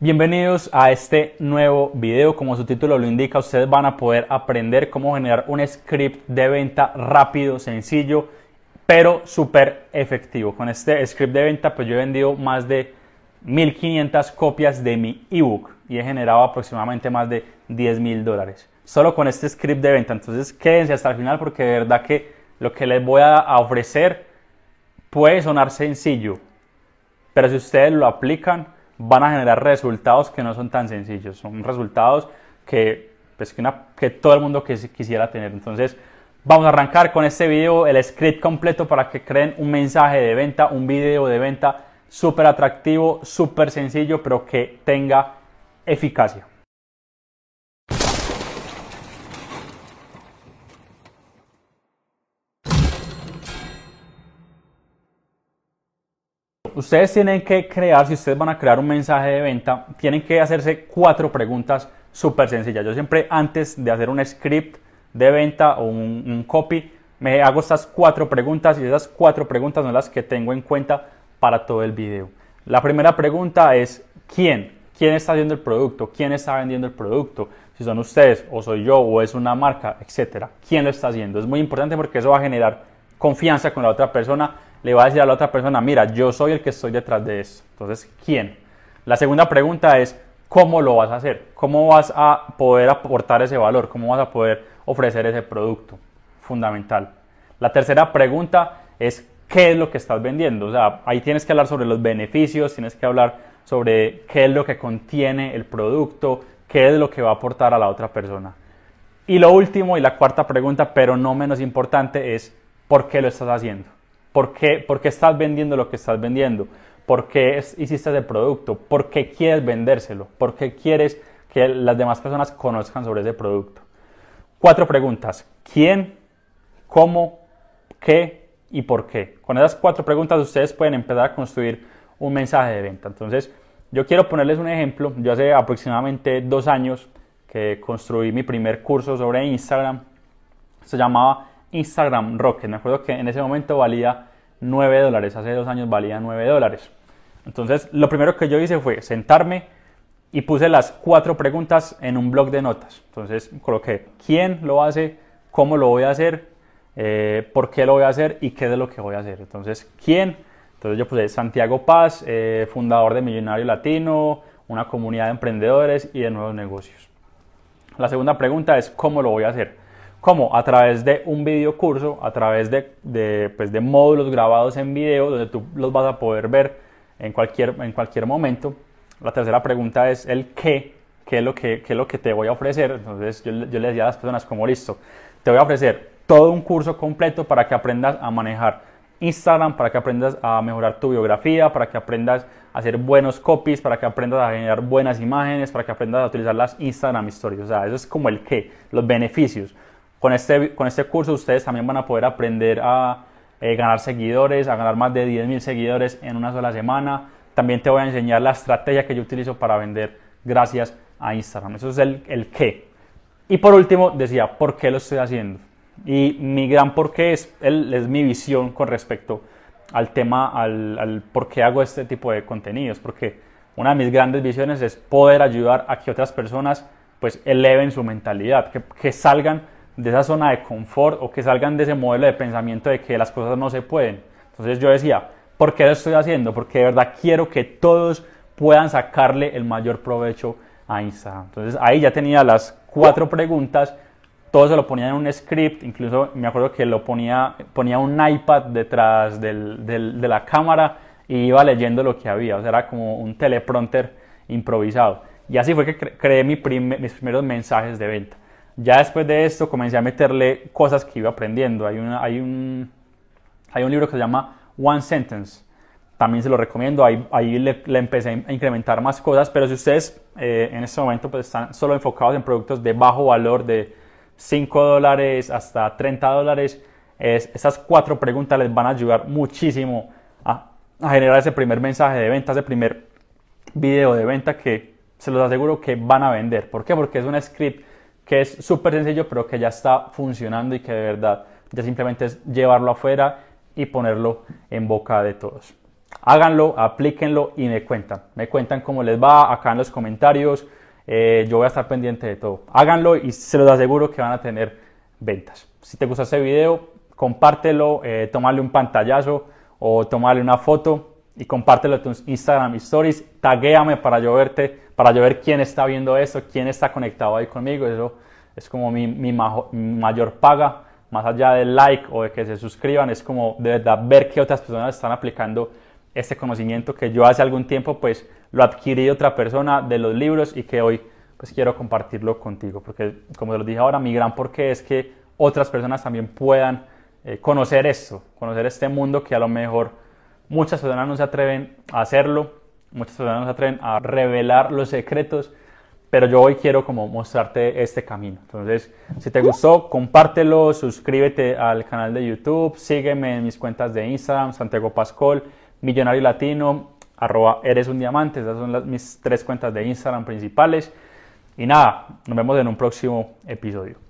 Bienvenidos a este nuevo video. Como su título lo indica, ustedes van a poder aprender cómo generar un script de venta rápido, sencillo, pero súper efectivo. Con este script de venta, pues yo he vendido más de 1500 copias de mi ebook y he generado aproximadamente más de 10 mil dólares. Solo con este script de venta. Entonces quédense hasta el final porque de verdad que lo que les voy a ofrecer puede sonar sencillo, pero si ustedes lo aplican van a generar resultados que no son tan sencillos, son resultados que, pues, que, todo el mundo quisiera tener. Entonces vamos a arrancar con este video, el script completo para que creen un mensaje de venta, un video de venta súper atractivo, súper sencillo, pero que tenga eficacia. Ustedes tienen que crear, si ustedes van a crear un mensaje de venta, tienen que hacerse cuatro preguntas súper sencillas. Yo siempre antes de hacer un script de venta o un, copy, me hago estas cuatro preguntas y esas cuatro preguntas son las que tengo en cuenta para todo el video. La primera pregunta es ¿quién? ¿Quién está haciendo el producto? ¿Quién está vendiendo el producto? Si son ustedes o soy yo o es una marca, etcétera. ¿Quién lo está haciendo? Es muy importante porque eso va a generar confianza con la otra persona le va a decir a la otra persona, mira, yo soy el que estoy detrás de esto. Entonces, ¿quién? La segunda pregunta es, ¿cómo lo vas a hacer? ¿Cómo vas a poder aportar ese valor? ¿Cómo vas a poder ofrecer ese producto? Fundamental. La tercera pregunta es, ¿qué es lo que estás vendiendo? O sea, ahí tienes que hablar sobre los beneficios, tienes que hablar sobre qué es lo que contiene el producto, qué es lo que va a aportar a la otra persona. Y lo último y la cuarta pregunta, pero no menos importante, es ¿por qué lo estás haciendo? ¿Por qué, estás vendiendo lo que estás vendiendo? ¿Por qué hiciste ese producto? ¿Por qué quieres vendérselo? ¿Por qué quieres que las demás personas conozcan sobre ese producto? Cuatro preguntas. ¿Quién? ¿Cómo? ¿Qué? ¿Y por qué? Con esas cuatro preguntas ustedes pueden empezar a construir un mensaje de venta. Entonces, yo quiero ponerles un ejemplo. Yo hace aproximadamente dos años que construí mi primer curso sobre Instagram. Se llamaba Instagram Rocket. Me acuerdo que en ese momento valía 9 dólares, hace dos años valía 9 dólares. Entonces, lo primero que yo hice fue sentarme y puse las cuatro preguntas en un blog de notas. Entonces, coloqué quién lo hace, cómo lo voy a hacer, eh, por qué lo voy a hacer y qué es lo que voy a hacer. Entonces, ¿quién? Entonces yo puse Santiago Paz, eh, fundador de Millonario Latino, una comunidad de emprendedores y de nuevos negocios. La segunda pregunta es ¿cómo lo voy a hacer? ¿Cómo? A través de un video curso, a través de, pues de módulos grabados en video donde tú los vas a poder ver en cualquier, en cualquier momento. La tercera pregunta es el qué, qué es lo que, qué es lo que te voy a ofrecer. Entonces yo, yo le decía a las personas como listo, te voy a ofrecer todo un curso completo para que aprendas a manejar Instagram, para que aprendas a mejorar tu biografía, para que aprendas a hacer buenos copies, para que aprendas a generar buenas imágenes, para que aprendas a utilizar las Instagram Stories. O sea, eso es como el qué, los beneficios. Con este, con este curso ustedes también van a poder aprender a eh, ganar seguidores, a ganar más de 10.000 seguidores en una sola semana. También te voy a enseñar la estrategia que yo utilizo para vender gracias a Instagram. Eso es el, el qué. Y por último decía, ¿por qué lo estoy haciendo? Y mi gran por qué es, es mi visión con respecto al tema, al, al, por qué hago este tipo de contenidos. Porque una de mis grandes visiones es poder ayudar a que otras personas pues eleven su mentalidad, que, que salgan de esa zona de confort o que salgan de ese modelo de pensamiento de que las cosas no se pueden. Entonces yo decía, ¿por qué lo estoy haciendo? Porque de verdad quiero que todos puedan sacarle el mayor provecho a Instagram. Entonces ahí ya tenía las cuatro preguntas, todo se lo ponía en un script, incluso me acuerdo que lo ponía, ponía un iPad detrás del, de la cámara y iba leyendo lo que había, o sea, era como un teleprompter improvisado. Y así fue que creé mi mis primeros mensajes de venta. Ya después de esto comencé a meterle cosas que iba aprendiendo. Hay, hay, un, hay un libro que se llama One Sentence. También se lo recomiendo. Ahí, ahí le, empecé a incrementar más cosas. Pero si ustedes eh, en este momento pues, están solo enfocados en productos de bajo valor, de 5 dólares hasta 30 dólares, es, esas cuatro preguntas les van a ayudar muchísimo a, a generar ese primer mensaje de venta, ese primer video de venta que se los aseguro que van a vender. ¿Por qué? Porque es un script que es súper sencillo, pero que ya está funcionando y que de verdad ya simplemente es llevarlo afuera y ponerlo en boca de todos. háganlo, aplíquenlo y me cuentan. Me cuentan cómo les va acá en los comentarios. Eh, yo voy a estar pendiente de todo. Háganlo y se los aseguro que van a tener ventas. Si te gusta este video, compártelo, eh, tomarle un pantallazo o tomarle una foto y compártelo en tus Instagram Stories. Taguéame para yo verte, para yo ver quién está viendo esto, quién está conectado ahí conmigo. Eso es como mi, mi mayor paga, más allá del like o de que se suscriban, es como de verdad ver que otras personas están aplicando este conocimiento que yo hace algún tiempo pues lo adquirí de otra persona de los libros y que hoy pues quiero compartirlo contigo porque como te lo dije ahora mi gran porqué es que otras personas también puedan eh, conocer esto, conocer este mundo que a lo mejor muchas personas no se atreven a hacerlo, muchas personas no se atreven a revelar los secretos, pero yo hoy quiero como mostrarte este camino. Entonces, si te gustó, compártelo, suscríbete al canal de YouTube, sígueme en mis cuentas de Instagram, Santiago Pascol, Millonario Latino, arroba eres un diamante, esas son las, mis tres cuentas de Instagram principales. Y nada, nos vemos en un próximo episodio.